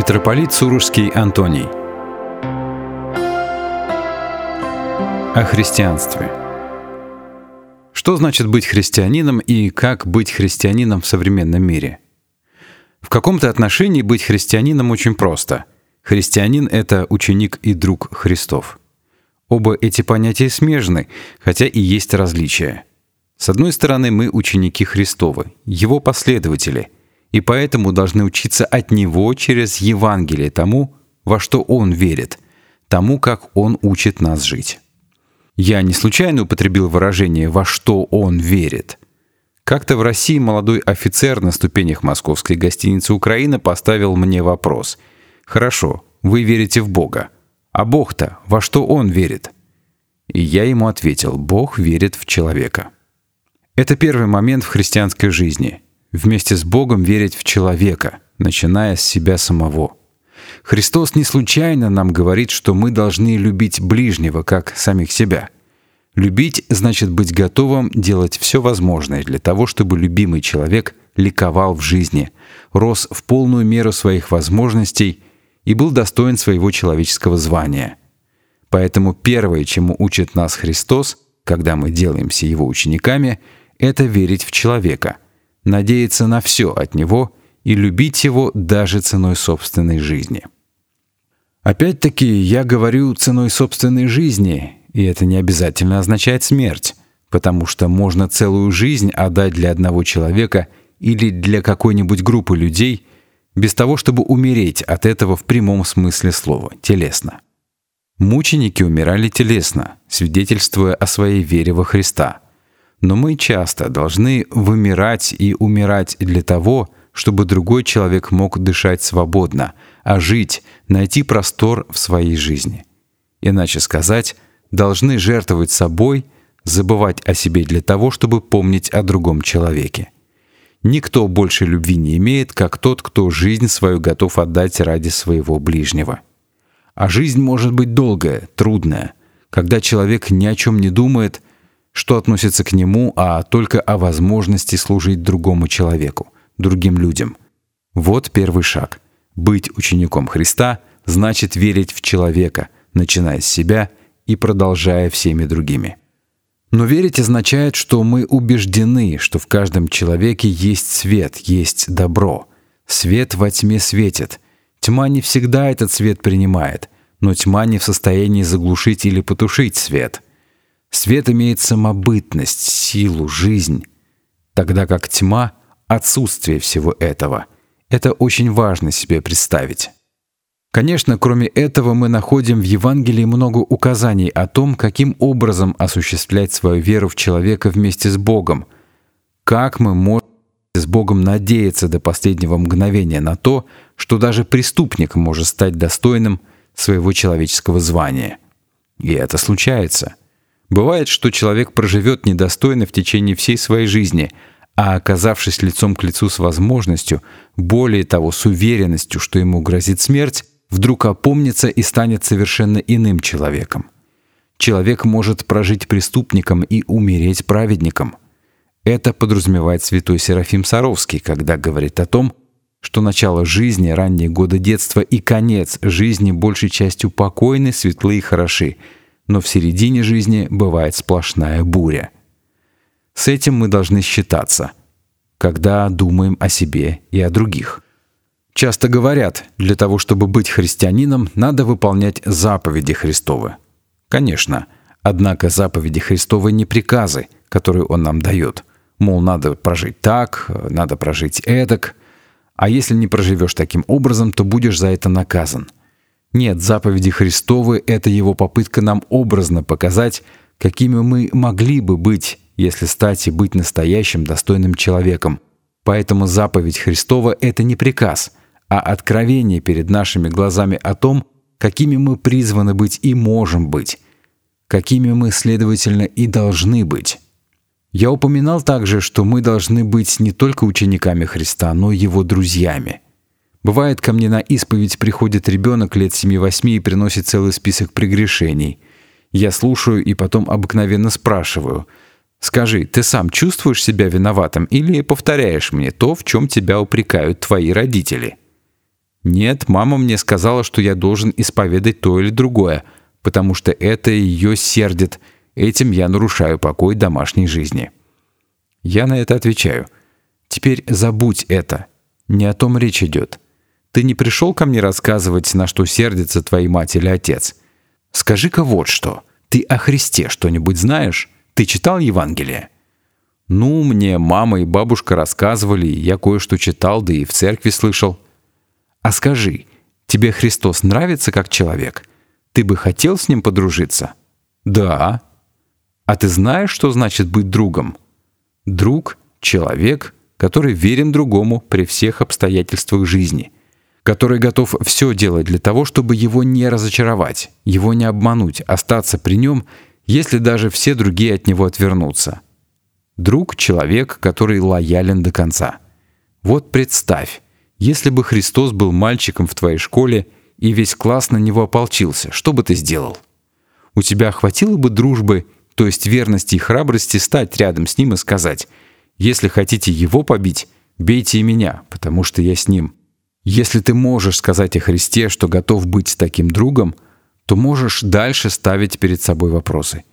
Митрополит Сурожский Антоний О христианстве Что значит быть христианином и как быть христианином в современном мире? В каком-то отношении быть христианином очень просто. Христианин — это ученик и друг Христов. Оба эти понятия смежны, хотя и есть различия. С одной стороны, мы ученики Христовы, Его последователи — и поэтому должны учиться от Него через Евангелие тому, во что Он верит, тому, как Он учит нас жить. Я не случайно употребил выражение «во что Он верит». Как-то в России молодой офицер на ступенях московской гостиницы «Украина» поставил мне вопрос. «Хорошо, вы верите в Бога. А Бог-то во что Он верит?» И я ему ответил, Бог верит в человека. Это первый момент в христианской жизни — вместе с Богом верить в человека, начиная с себя самого. Христос не случайно нам говорит, что мы должны любить ближнего, как самих себя. Любить значит быть готовым делать все возможное для того, чтобы любимый человек ликовал в жизни, рос в полную меру своих возможностей и был достоин своего человеческого звания. Поэтому первое, чему учит нас Христос, когда мы делаемся Его учениками, это верить в человека — надеяться на все от него и любить его даже ценой собственной жизни. Опять-таки, я говорю ценой собственной жизни, и это не обязательно означает смерть, потому что можно целую жизнь отдать для одного человека или для какой-нибудь группы людей без того, чтобы умереть от этого в прямом смысле слова, телесно. Мученики умирали телесно, свидетельствуя о своей вере во Христа — но мы часто должны вымирать и умирать для того, чтобы другой человек мог дышать свободно, а жить, найти простор в своей жизни. Иначе сказать, должны жертвовать собой, забывать о себе для того, чтобы помнить о другом человеке. Никто больше любви не имеет, как тот, кто жизнь свою готов отдать ради своего ближнего. А жизнь может быть долгая, трудная, когда человек ни о чем не думает, что относится к нему, а только о возможности служить другому человеку, другим людям. Вот первый шаг. Быть учеником Христа значит верить в человека, начиная с себя и продолжая всеми другими. Но верить означает, что мы убеждены, что в каждом человеке есть свет, есть добро. Свет во тьме светит. Тьма не всегда этот свет принимает, но тьма не в состоянии заглушить или потушить свет — Свет имеет самобытность, силу, жизнь, тогда как тьма — отсутствие всего этого. Это очень важно себе представить. Конечно, кроме этого мы находим в Евангелии много указаний о том, каким образом осуществлять свою веру в человека вместе с Богом, как мы можем с Богом надеяться до последнего мгновения на то, что даже преступник может стать достойным своего человеческого звания. И это случается. Бывает, что человек проживет недостойно в течение всей своей жизни, а оказавшись лицом к лицу с возможностью, более того, с уверенностью, что ему грозит смерть, вдруг опомнится и станет совершенно иным человеком. Человек может прожить преступником и умереть праведником. Это подразумевает святой Серафим Саровский, когда говорит о том, что начало жизни, ранние годы детства и конец жизни большей частью покойны, светлы и хороши — но в середине жизни бывает сплошная буря. С этим мы должны считаться, когда думаем о себе и о других. Часто говорят, для того, чтобы быть христианином, надо выполнять заповеди Христовы. Конечно, однако заповеди Христовы не приказы, которые Он нам дает. Мол, надо прожить так, надо прожить эдак. А если не проживешь таким образом, то будешь за это наказан – нет, заповеди Христовы — это его попытка нам образно показать, какими мы могли бы быть, если стать и быть настоящим достойным человеком. Поэтому заповедь Христова — это не приказ, а откровение перед нашими глазами о том, какими мы призваны быть и можем быть, какими мы, следовательно, и должны быть. Я упоминал также, что мы должны быть не только учениками Христа, но и Его друзьями — Бывает, ко мне на исповедь приходит ребенок лет 7-8 и приносит целый список прегрешений. Я слушаю и потом обыкновенно спрашиваю. «Скажи, ты сам чувствуешь себя виноватым или повторяешь мне то, в чем тебя упрекают твои родители?» Нет, мама мне сказала, что я должен исповедать то или другое, потому что это ее сердит. Этим я нарушаю покой домашней жизни. Я на это отвечаю. Теперь забудь это. Не о том речь идет. Ты не пришел ко мне рассказывать, на что сердится твоя мать или отец. Скажи-ка вот что. Ты о Христе что-нибудь знаешь? Ты читал Евангелие? Ну, мне мама и бабушка рассказывали, я кое-что читал, да и в церкви слышал. А скажи, тебе Христос нравится как человек? Ты бы хотел с ним подружиться? Да. А ты знаешь, что значит быть другом? Друг — человек, который верен другому при всех обстоятельствах жизни, который готов все делать для того, чтобы его не разочаровать, его не обмануть, остаться при нем, если даже все другие от него отвернутся. Друг — человек, который лоялен до конца. Вот представь, если бы Христос был мальчиком в твоей школе и весь класс на него ополчился, что бы ты сделал? У тебя хватило бы дружбы, то есть верности и храбрости стать рядом с ним и сказать — если хотите его побить, бейте и меня, потому что я с ним. Если ты можешь сказать о Христе, что готов быть таким другом, то можешь дальше ставить перед собой вопросы.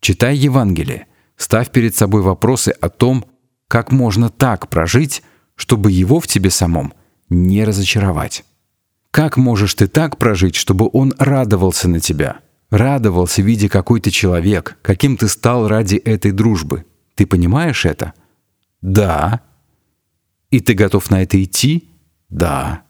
Читай Евангелие, ставь перед собой вопросы о том, как можно так прожить, чтобы его в тебе самом не разочаровать. Как можешь ты так прожить, чтобы он радовался на тебя? Радовался, видя, какой ты человек, каким ты стал ради этой дружбы. Ты понимаешь это? Да. И ты готов на это идти? Да.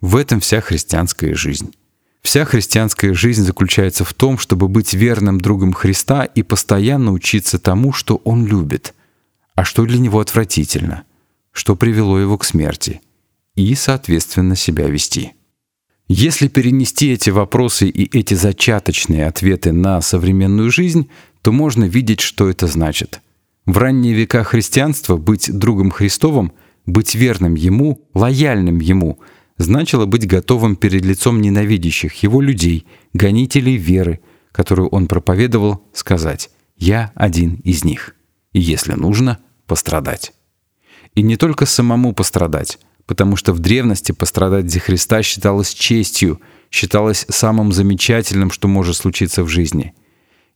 В этом вся христианская жизнь. Вся христианская жизнь заключается в том, чтобы быть верным другом Христа и постоянно учиться тому, что Он любит, а что для Него отвратительно, что привело Его к смерти, и, соответственно, себя вести. Если перенести эти вопросы и эти зачаточные ответы на современную жизнь, то можно видеть, что это значит — в ранние века христианства быть другом Христовым, быть верным Ему, лояльным Ему, значило быть готовым перед лицом ненавидящих Его людей, гонителей веры, которую Он проповедовал, сказать «Я один из них» и, если нужно, пострадать. И не только самому пострадать, потому что в древности пострадать за Христа считалось честью, считалось самым замечательным, что может случиться в жизни.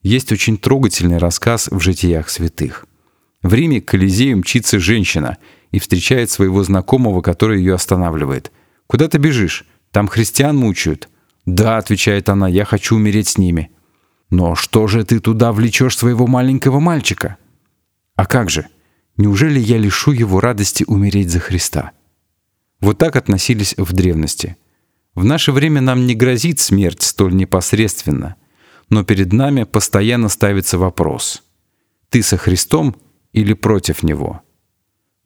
Есть очень трогательный рассказ в житиях святых. В Риме к Колизею мчится женщина и встречает своего знакомого, который ее останавливает. «Куда ты бежишь? Там христиан мучают». «Да», — отвечает она, — «я хочу умереть с ними». «Но что же ты туда влечешь своего маленького мальчика?» «А как же? Неужели я лишу его радости умереть за Христа?» Вот так относились в древности. В наше время нам не грозит смерть столь непосредственно, но перед нами постоянно ставится вопрос. Ты со Христом или против него.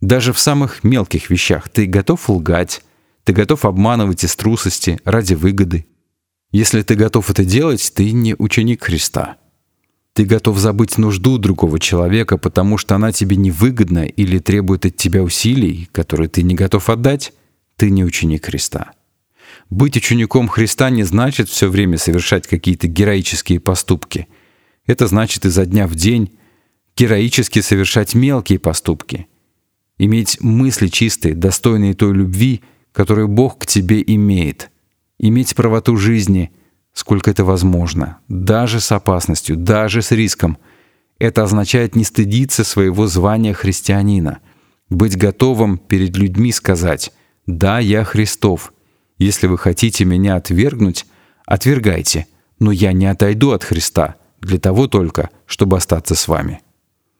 Даже в самых мелких вещах ты готов лгать, ты готов обманывать из трусости ради выгоды. Если ты готов это делать, ты не ученик Христа. Ты готов забыть нужду другого человека, потому что она тебе невыгодна или требует от тебя усилий, которые ты не готов отдать, ты не ученик Христа. Быть учеником Христа не значит все время совершать какие-то героические поступки. Это значит изо дня в день героически совершать мелкие поступки, иметь мысли чистые, достойные той любви, которую Бог к тебе имеет, иметь правоту жизни, сколько это возможно, даже с опасностью, даже с риском. Это означает не стыдиться своего звания христианина, быть готовым перед людьми сказать «Да, я Христов. Если вы хотите меня отвергнуть, отвергайте, но я не отойду от Христа для того только, чтобы остаться с вами».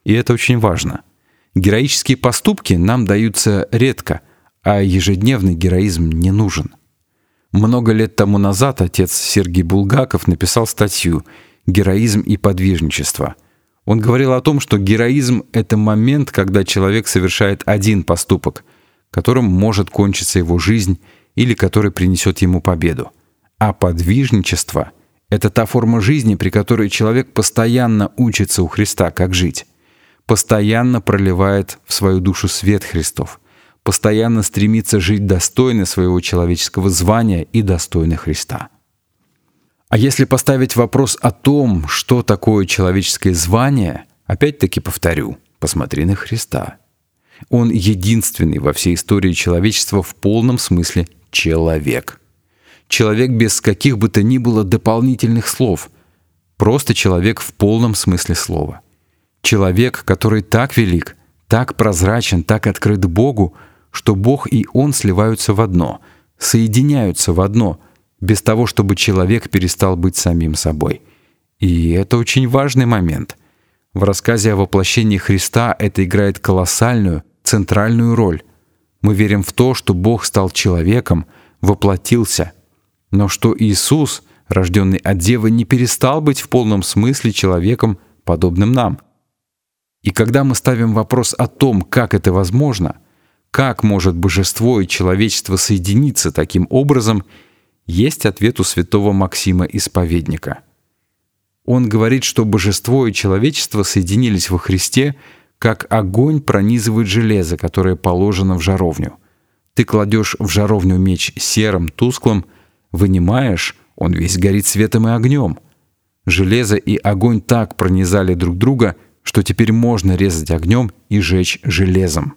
И это очень важно. Героические поступки нам даются редко, а ежедневный героизм не нужен. Много лет тому назад отец Сергей Булгаков написал статью «Героизм и подвижничество». Он говорил о том, что героизм — это момент, когда человек совершает один поступок, которым может кончиться его жизнь или который принесет ему победу. А подвижничество — это та форма жизни, при которой человек постоянно учится у Христа, как жить постоянно проливает в свою душу свет Христов, постоянно стремится жить достойно своего человеческого звания и достойно Христа. А если поставить вопрос о том, что такое человеческое звание, опять-таки повторю, посмотри на Христа. Он единственный во всей истории человечества в полном смысле человек. Человек без каких бы то ни было дополнительных слов. Просто человек в полном смысле слова. Человек, который так велик, так прозрачен, так открыт Богу, что Бог и Он сливаются в одно, соединяются в одно, без того, чтобы человек перестал быть самим собой. И это очень важный момент. В рассказе о воплощении Христа это играет колоссальную, центральную роль. Мы верим в то, что Бог стал человеком, воплотился, но что Иисус, рожденный от Девы, не перестал быть в полном смысле человеком, подобным нам. И когда мы ставим вопрос о том, как это возможно, как может божество и человечество соединиться таким образом, есть ответ у святого Максима Исповедника. Он говорит, что божество и человечество соединились во Христе, как огонь пронизывает железо, которое положено в жаровню. Ты кладешь в жаровню меч серым, тусклым, вынимаешь, он весь горит светом и огнем. Железо и огонь так пронизали друг друга, что теперь можно резать огнем и жечь железом.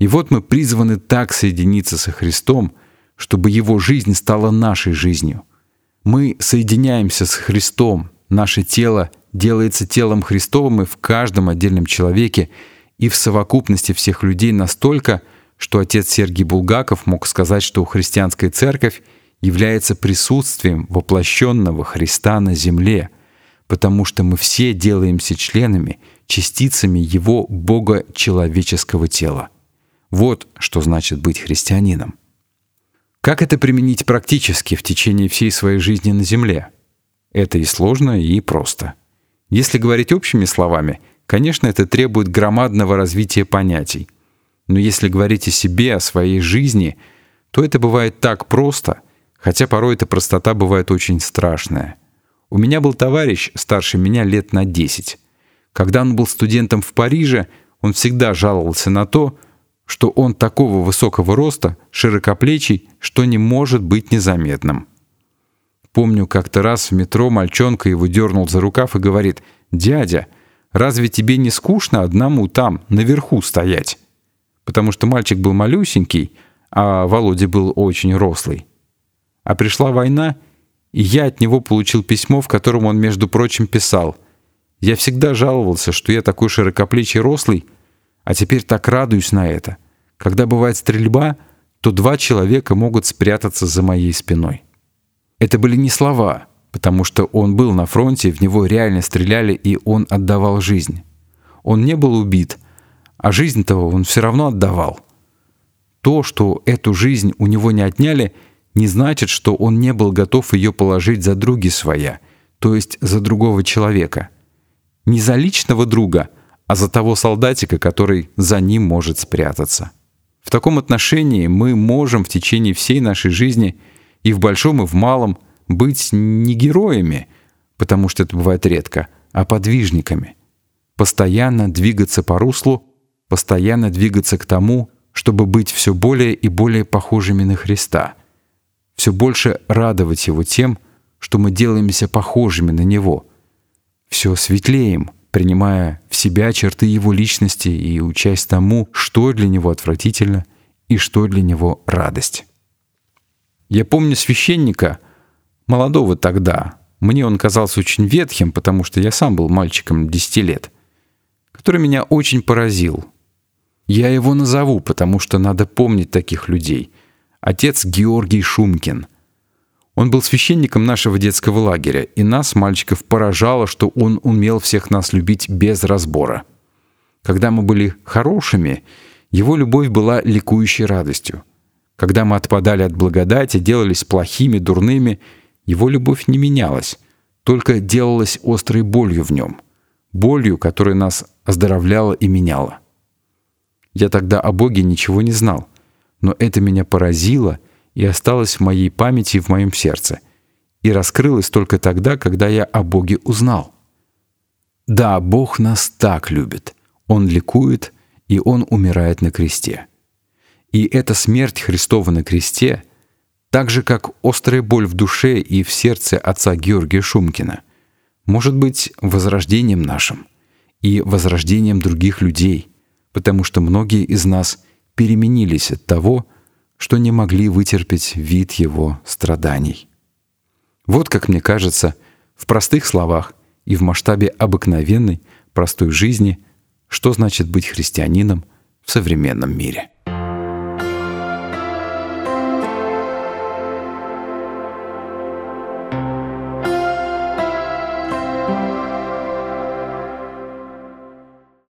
И вот мы призваны так соединиться со Христом, чтобы Его жизнь стала нашей жизнью. Мы соединяемся с Христом, наше тело делается телом Христовым и в каждом отдельном человеке, и в совокупности всех людей настолько, что отец Сергий Булгаков мог сказать, что христианская церковь является присутствием воплощенного Христа на земле, потому что мы все делаемся членами, частицами Его Бога-человеческого тела. Вот что значит быть христианином. Как это применить практически в течение всей своей жизни на земле? Это и сложно, и просто. Если говорить общими словами, конечно, это требует громадного развития понятий. Но если говорить о себе, о своей жизни, то это бывает так просто — хотя порой эта простота бывает очень страшная. У меня был товарищ, старше меня лет на 10. Когда он был студентом в Париже, он всегда жаловался на то, что он такого высокого роста, широкоплечий, что не может быть незаметным. Помню, как-то раз в метро мальчонка его дернул за рукав и говорит, «Дядя, разве тебе не скучно одному там, наверху стоять?» Потому что мальчик был малюсенький, а Володя был очень рослый. А пришла война, и я от него получил письмо, в котором он, между прочим, писал. Я всегда жаловался, что я такой широкоплечий рослый, а теперь так радуюсь на это. Когда бывает стрельба, то два человека могут спрятаться за моей спиной. Это были не слова, потому что он был на фронте, в него реально стреляли, и он отдавал жизнь. Он не был убит, а жизнь-то он все равно отдавал. То, что эту жизнь у него не отняли — не значит, что он не был готов ее положить за други своя, то есть за другого человека. Не за личного друга, а за того солдатика, который за ним может спрятаться. В таком отношении мы можем в течение всей нашей жизни и в большом, и в малом быть не героями, потому что это бывает редко, а подвижниками. Постоянно двигаться по руслу, постоянно двигаться к тому, чтобы быть все более и более похожими на Христа — все больше радовать Его тем, что мы делаемся похожими на Него, все светлеем, принимая в себя черты Его личности и учась тому, что для Него отвратительно и что для Него радость. Я помню священника, молодого тогда, мне он казался очень ветхим, потому что я сам был мальчиком 10 лет, который меня очень поразил. Я его назову, потому что надо помнить таких людей — отец Георгий Шумкин. Он был священником нашего детского лагеря, и нас, мальчиков, поражало, что он умел всех нас любить без разбора. Когда мы были хорошими, его любовь была ликующей радостью. Когда мы отпадали от благодати, делались плохими, дурными, его любовь не менялась, только делалась острой болью в нем, болью, которая нас оздоровляла и меняла. Я тогда о Боге ничего не знал но это меня поразило и осталось в моей памяти и в моем сердце, и раскрылось только тогда, когда я о Боге узнал. Да, Бог нас так любит. Он ликует, и Он умирает на кресте. И эта смерть Христова на кресте, так же, как острая боль в душе и в сердце отца Георгия Шумкина, может быть возрождением нашим и возрождением других людей, потому что многие из нас — переменились от того, что не могли вытерпеть вид его страданий. Вот, как мне кажется, в простых словах и в масштабе обыкновенной, простой жизни, что значит быть христианином в современном мире.